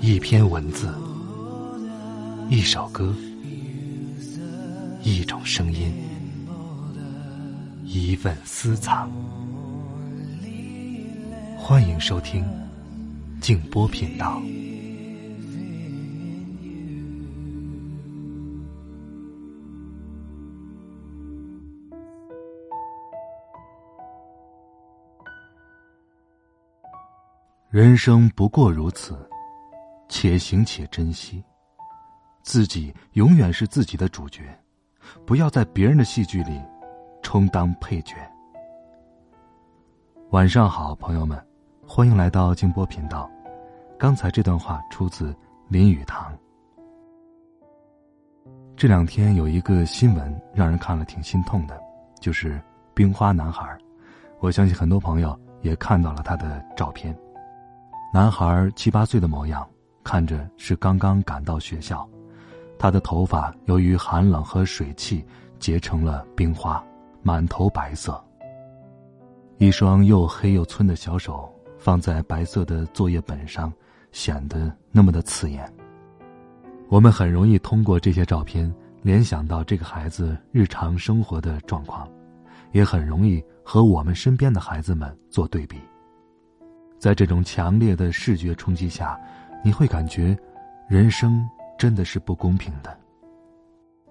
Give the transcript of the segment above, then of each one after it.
一篇文字，一首歌，一种声音，一份私藏。欢迎收听静波频道。人生不过如此，且行且珍惜。自己永远是自己的主角，不要在别人的戏剧里充当配角。晚上好，朋友们，欢迎来到静波频道。刚才这段话出自林语堂。这两天有一个新闻让人看了挺心痛的，就是冰花男孩。我相信很多朋友也看到了他的照片。男孩七八岁的模样，看着是刚刚赶到学校。他的头发由于寒冷和水汽结成了冰花，满头白色。一双又黑又皴的小手放在白色的作业本上，显得那么的刺眼。我们很容易通过这些照片联想到这个孩子日常生活的状况，也很容易和我们身边的孩子们做对比。在这种强烈的视觉冲击下，你会感觉，人生真的是不公平的。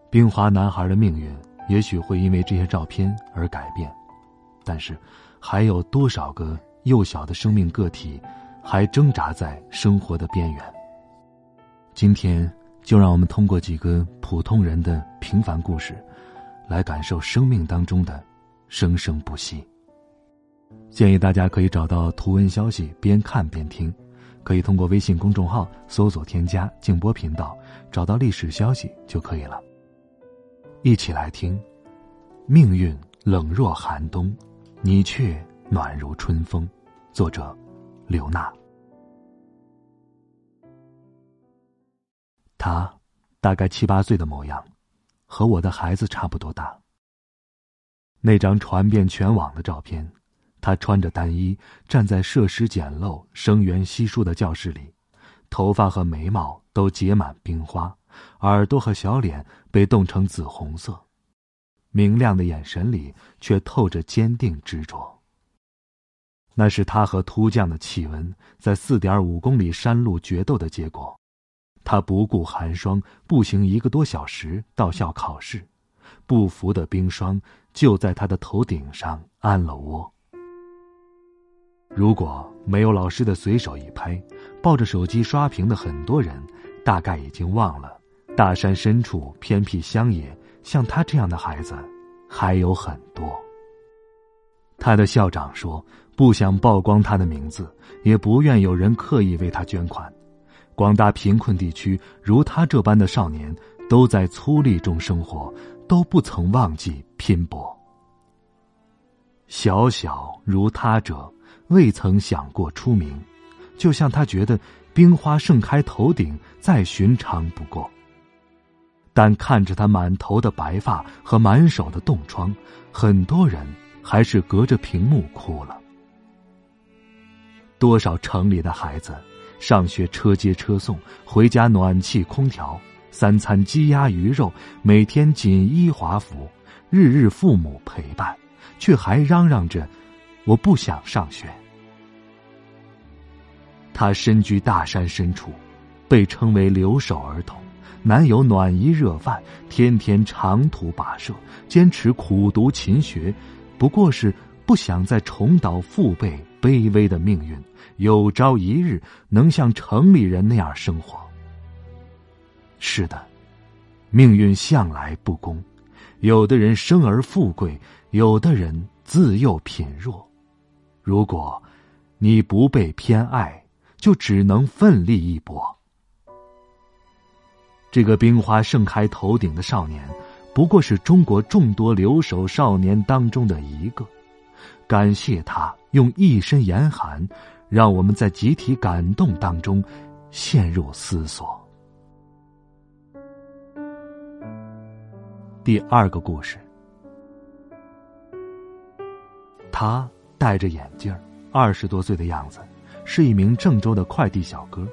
冰华男孩的命运也许会因为这些照片而改变，但是，还有多少个幼小的生命个体，还挣扎在生活的边缘？今天，就让我们通过几个普通人的平凡故事，来感受生命当中的生生不息。建议大家可以找到图文消息，边看边听，可以通过微信公众号搜索添加“静波频道”，找到历史消息就可以了。一起来听，命运冷若寒冬，你却暖如春风。作者：刘娜。他大概七八岁的模样，和我的孩子差不多大。那张传遍全网的照片。他穿着单衣，站在设施简陋、生源稀疏的教室里，头发和眉毛都结满冰花，耳朵和小脸被冻成紫红色，明亮的眼神里却透着坚定执着。那是他和突降的气温在四点五公里山路决斗的结果。他不顾寒霜，步行一个多小时到校考试，不服的冰霜就在他的头顶上安了窝。如果没有老师的随手一拍，抱着手机刷屏的很多人，大概已经忘了，大山深处偏僻乡野，像他这样的孩子还有很多。他的校长说，不想曝光他的名字，也不愿有人刻意为他捐款。广大贫困地区，如他这般的少年，都在粗粝中生活，都不曾忘记拼搏。小小如他者。未曾想过出名，就像他觉得冰花盛开头顶再寻常不过。但看着他满头的白发和满手的冻疮，很多人还是隔着屏幕哭了。多少城里的孩子，上学车接车送，回家暖气空调，三餐鸡鸭鱼肉，每天锦衣华服，日日父母陪伴，却还嚷嚷着。我不想上学。他身居大山深处，被称为留守儿童，难有暖衣热饭，天天长途跋涉，坚持苦读勤学，不过是不想再重蹈父辈卑微的命运，有朝一日能像城里人那样生活。是的，命运向来不公，有的人生而富贵，有的人自幼贫弱。如果，你不被偏爱，就只能奋力一搏。这个冰花盛开头顶的少年，不过是中国众多留守少年当中的一个。感谢他用一身严寒，让我们在集体感动当中陷入思索。第二个故事，他。戴着眼镜，二十多岁的样子，是一名郑州的快递小哥。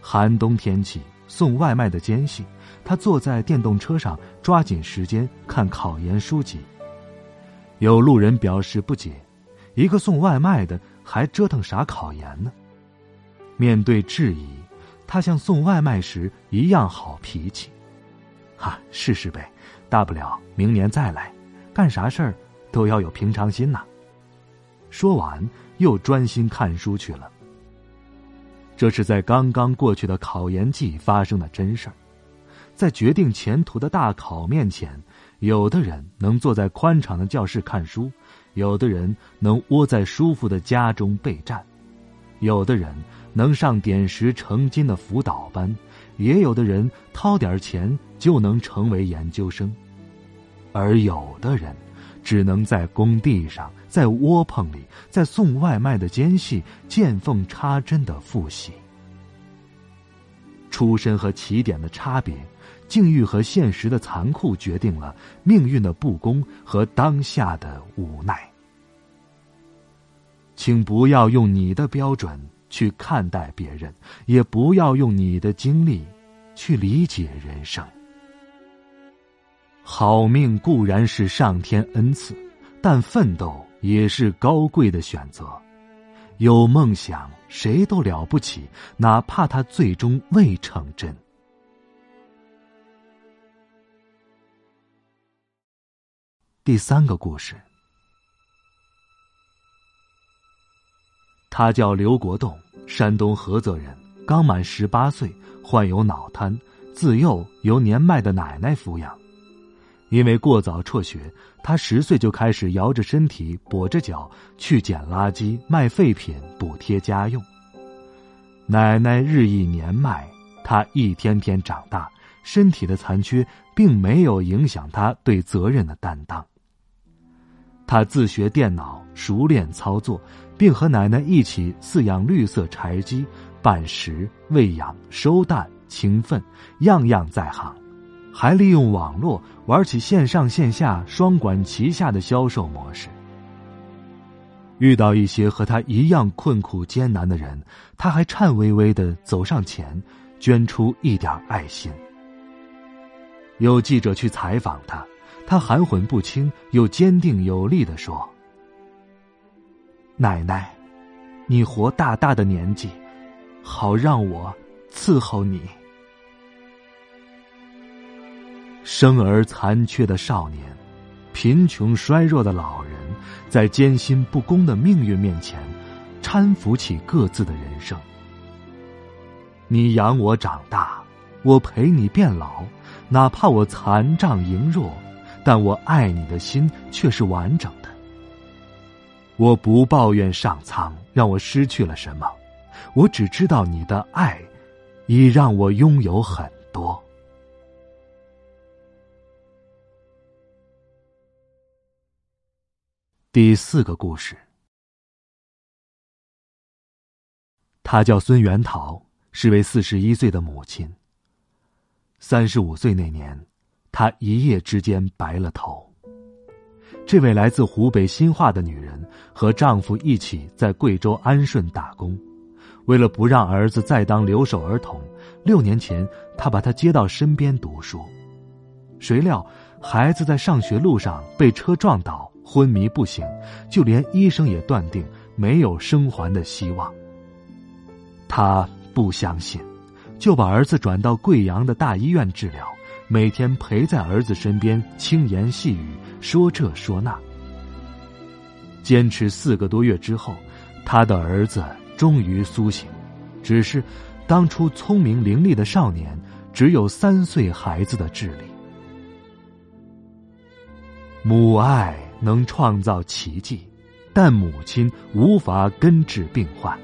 寒冬天气，送外卖的间隙，他坐在电动车上，抓紧时间看考研书籍。有路人表示不解：一个送外卖的，还折腾啥考研呢？面对质疑，他像送外卖时一样好脾气。哈，试试呗，大不了明年再来。干啥事儿都要有平常心呐。说完，又专心看书去了。这是在刚刚过去的考研季发生的真事儿。在决定前途的大考面前，有的人能坐在宽敞的教室看书，有的人能窝在舒服的家中备战，有的人能上点石成金的辅导班，也有的人掏点钱就能成为研究生，而有的人只能在工地上。在窝棚里，在送外卖的间隙，见缝插针的复习。出身和起点的差别，境遇和现实的残酷，决定了命运的不公和当下的无奈。请不要用你的标准去看待别人，也不要用你的经历去理解人生。好命固然是上天恩赐，但奋斗。也是高贵的选择。有梦想，谁都了不起，哪怕他最终未成真。第三个故事，他叫刘国栋，山东菏泽人，刚满十八岁，患有脑瘫，自幼由年迈的奶奶抚养。因为过早辍学，他十岁就开始摇着身体、跛着脚去捡垃圾、卖废品补贴家用。奶奶日益年迈，他一天天长大，身体的残缺并没有影响他对责任的担当。他自学电脑，熟练操作，并和奶奶一起饲养绿色柴鸡，拌食、喂养、收蛋，勤奋，样样在行。还利用网络玩起线上线下双管齐下的销售模式。遇到一些和他一样困苦艰难的人，他还颤巍巍的走上前，捐出一点爱心。有记者去采访他，他含混不清又坚定有力的说：“奶奶，你活大大的年纪，好让我伺候你。”生而残缺的少年，贫穷衰弱的老人，在艰辛不公的命运面前，搀扶起各自的人生。你养我长大，我陪你变老，哪怕我残障羸弱，但我爱你的心却是完整的。我不抱怨上苍让我失去了什么，我只知道你的爱，已让我拥有很多。第四个故事，他叫孙元桃，是位四十一岁的母亲。三十五岁那年，她一夜之间白了头。这位来自湖北新化的女人和丈夫一起在贵州安顺打工，为了不让儿子再当留守儿童，六年前她把他接到身边读书。谁料，孩子在上学路上被车撞倒。昏迷不醒，就连医生也断定没有生还的希望。他不相信，就把儿子转到贵阳的大医院治疗，每天陪在儿子身边，轻言细语，说这说那。坚持四个多月之后，他的儿子终于苏醒，只是当初聪明伶俐的少年，只有三岁孩子的智力。母爱。能创造奇迹，但母亲无法根治病患。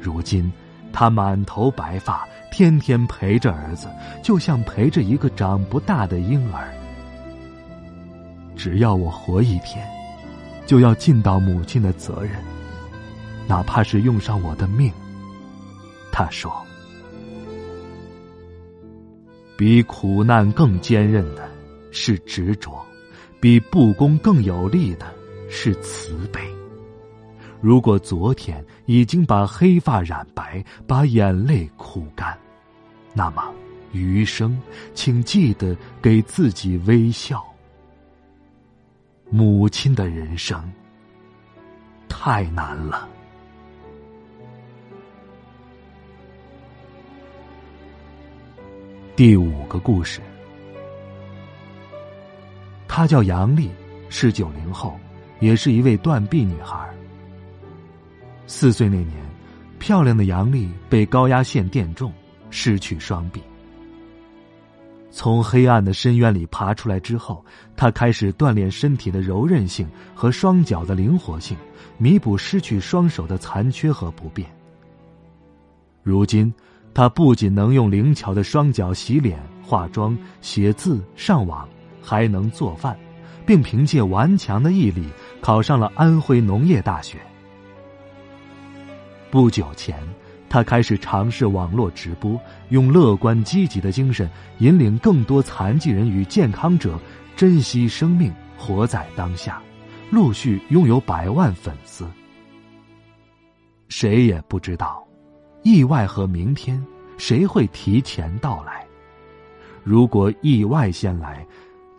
如今，他满头白发，天天陪着儿子，就像陪着一个长不大的婴儿。只要我活一天，就要尽到母亲的责任，哪怕是用上我的命。他说：“比苦难更坚韧的是执着。”比不公更有力的是慈悲。如果昨天已经把黑发染白，把眼泪哭干。那么，余生，请记得给自己微笑。母亲的人生太难了。第五个故事，她叫杨丽，是九零后，也是一位断臂女孩。四岁那年，漂亮的杨丽被高压线电中，失去双臂。从黑暗的深渊里爬出来之后，她开始锻炼身体的柔韧性和双脚的灵活性，弥补失去双手的残缺和不便。如今。他不仅能用灵巧的双脚洗脸、化妆、写字、上网，还能做饭，并凭借顽强的毅力考上了安徽农业大学。不久前，他开始尝试网络直播，用乐观积极的精神引领更多残疾人与健康者珍惜生命、活在当下，陆续拥有百万粉丝。谁也不知道。意外和明天，谁会提前到来？如果意外先来，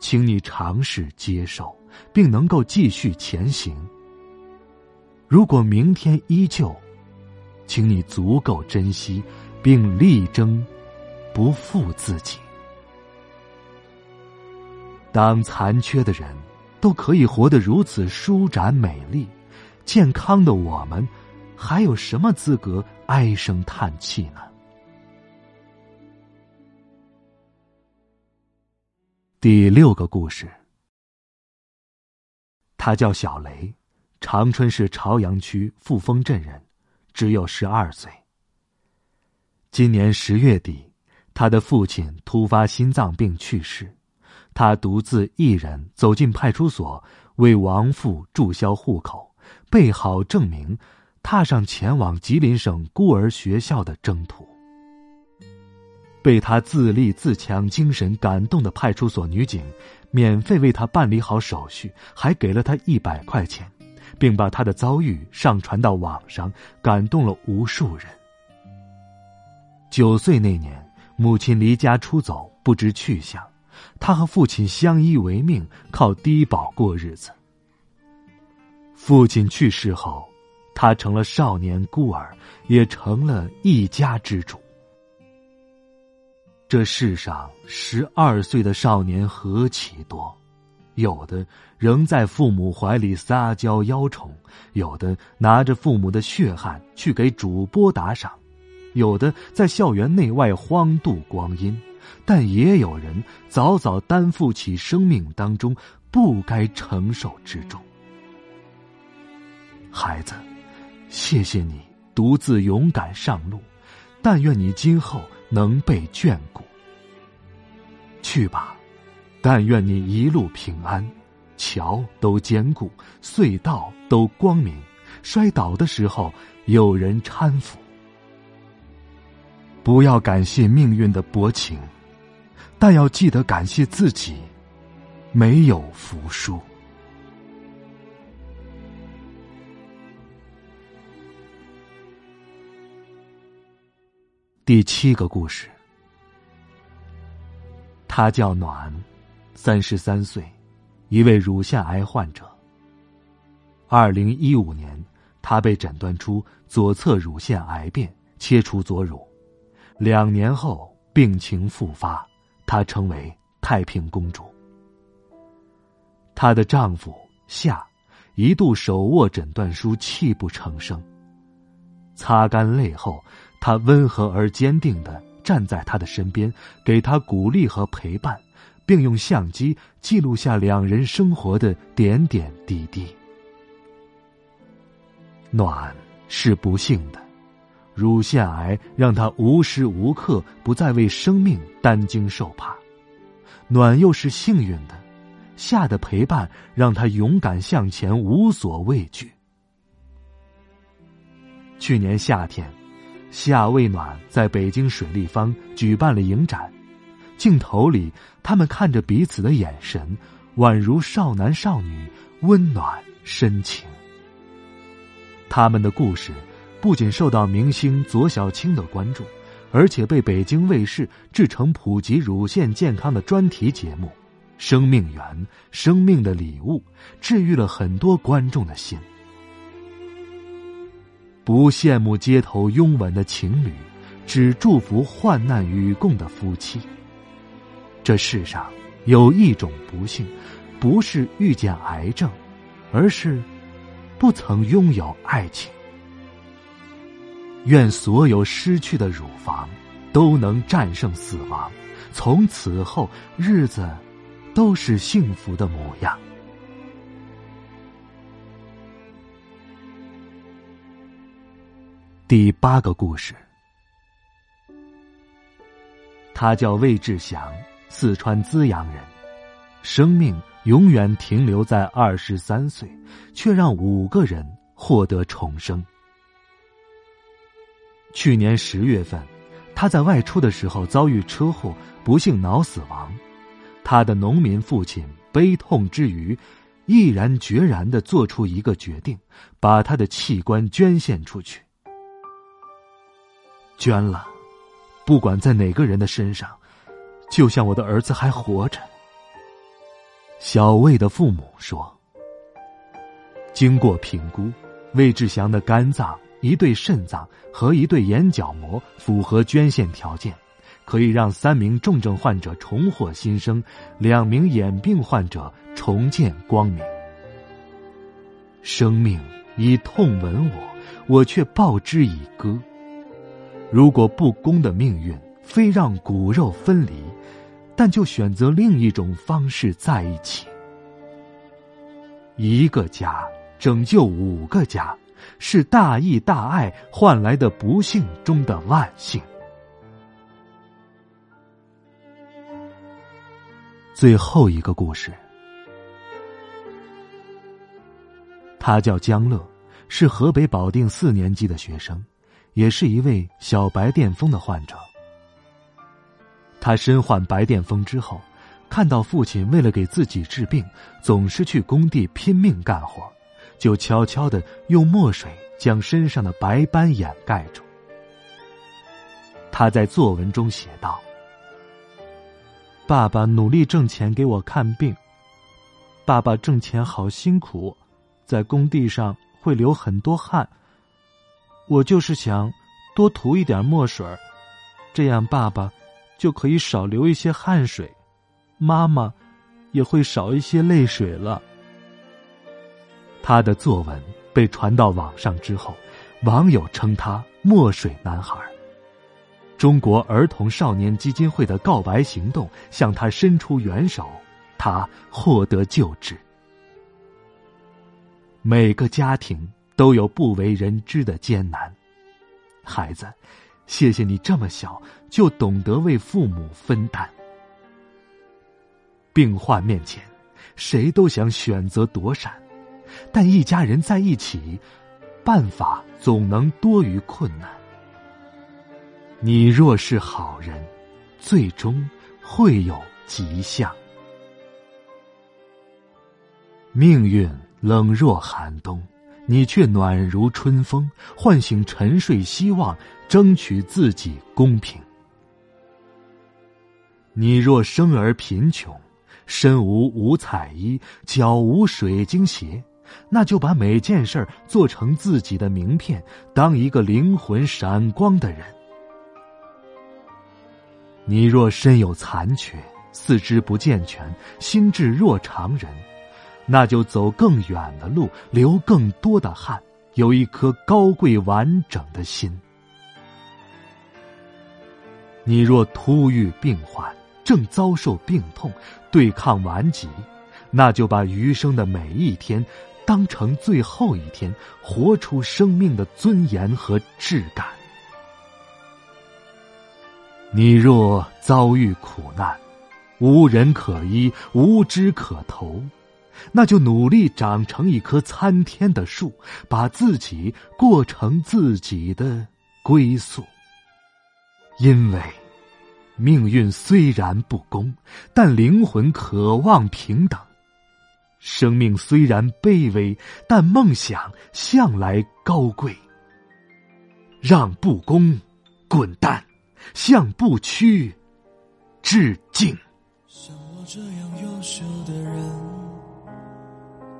请你尝试接受，并能够继续前行。如果明天依旧，请你足够珍惜，并力争不负自己。当残缺的人都可以活得如此舒展美丽，健康的我们。还有什么资格唉声叹气呢？第六个故事，他叫小雷，长春市朝阳区富丰镇人，只有十二岁。今年十月底，他的父亲突发心脏病去世，他独自一人走进派出所，为亡父注销户口，备好证明。踏上前往吉林省孤儿学校的征途。被他自立自强精神感动的派出所女警，免费为他办理好手续，还给了他一百块钱，并把他的遭遇上传到网上，感动了无数人。九岁那年，母亲离家出走，不知去向，他和父亲相依为命，靠低保过日子。父亲去世后。他成了少年孤儿，也成了一家之主。这世上十二岁的少年何其多，有的仍在父母怀里撒娇邀宠，有的拿着父母的血汗去给主播打赏，有的在校园内外荒度光阴，但也有人早早担负起生命当中不该承受之重。孩子。谢谢你独自勇敢上路，但愿你今后能被眷顾。去吧，但愿你一路平安，桥都坚固，隧道都光明，摔倒的时候有人搀扶。不要感谢命运的薄情，但要记得感谢自己，没有服输。第七个故事，他叫暖，三十三岁，一位乳腺癌患者。二零一五年，他被诊断出左侧乳腺癌变，切除左乳。两年后，病情复发，她成为太平公主。她的丈夫夏一度手握诊断书，泣不成声。擦干泪后。他温和而坚定的站在他的身边，给他鼓励和陪伴，并用相机记录下两人生活的点点滴滴。暖是不幸的，乳腺癌让他无时无刻不在为生命担惊受怕；暖又是幸运的，夏的陪伴让他勇敢向前，无所畏惧。去年夏天。夏未暖在北京水立方举办了影展，镜头里他们看着彼此的眼神，宛如少男少女，温暖深情。他们的故事不仅受到明星左小青的关注，而且被北京卫视制成普及乳腺健康的专题节目《生命源》《生命的礼物》，治愈了很多观众的心。不羡慕街头拥吻的情侣，只祝福患难与共的夫妻。这世上有一种不幸，不是遇见癌症，而是不曾拥有爱情。愿所有失去的乳房都能战胜死亡，从此后日子都是幸福的模样。第八个故事，他叫魏志祥。四川资阳人，生命永远停留在二十三岁，却让五个人获得重生。去年十月份，他在外出的时候遭遇车祸，不幸脑死亡。他的农民父亲悲痛之余，毅然决然的做出一个决定，把他的器官捐献出去。捐了，不管在哪个人的身上。就像我的儿子还活着。小魏的父母说：“经过评估，魏志祥的肝脏、一对肾脏和一对眼角膜符合捐献条件，可以让三名重症患者重获新生，两名眼病患者重见光明。生命以痛吻我，我却报之以歌。如果不公的命运。”非让骨肉分离，但就选择另一种方式在一起。一个家拯救五个家，是大义大爱换来的不幸中的万幸。最后一个故事，他叫江乐，是河北保定四年级的学生，也是一位小白癜风的患者。他身患白癜风之后，看到父亲为了给自己治病，总是去工地拼命干活，就悄悄的用墨水将身上的白斑掩盖住。他在作文中写道：“爸爸努力挣钱给我看病，爸爸挣钱好辛苦，在工地上会流很多汗。我就是想多涂一点墨水，这样爸爸。”就可以少流一些汗水，妈妈也会少一些泪水了。他的作文被传到网上之后，网友称他“墨水男孩”。中国儿童少年基金会的告白行动向他伸出援手，他获得救治。每个家庭都有不为人知的艰难，孩子。谢谢你这么小就懂得为父母分担。病患面前，谁都想选择躲闪，但一家人在一起，办法总能多于困难。你若是好人，最终会有吉祥。命运冷若寒冬。你却暖如春风，唤醒沉睡希望，争取自己公平。你若生而贫穷，身无五彩衣，脚无水晶鞋，那就把每件事儿做成自己的名片，当一个灵魂闪光的人。你若身有残缺，四肢不健全，心智若常人。那就走更远的路，流更多的汗，有一颗高贵完整的心。你若突遇病患，正遭受病痛，对抗顽疾，那就把余生的每一天当成最后一天，活出生命的尊严和质感。你若遭遇苦难，无人可依，无枝可投。那就努力长成一棵参天的树，把自己过成自己的归宿。因为命运虽然不公，但灵魂渴望平等；生命虽然卑微，但梦想向来高贵。让不公滚蛋，向不屈致敬。像我这样优秀的人，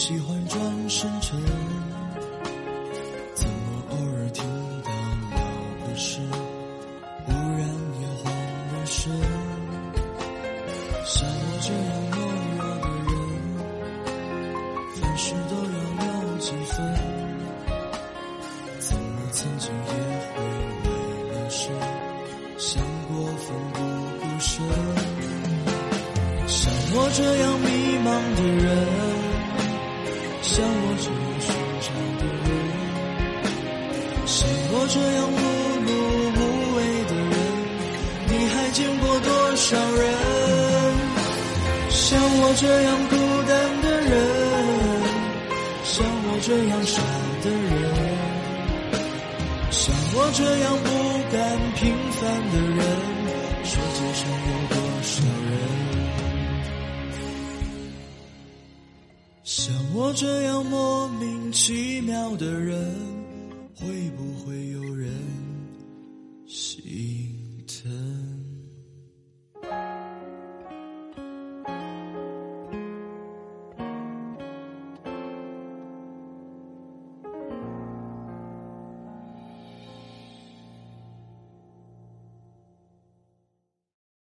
喜欢转身沉。像我这样孤单的人，像我这样傻的人，像我这样不甘平凡的人，世界上有多少人？像我这样莫名其妙的人。会不会有人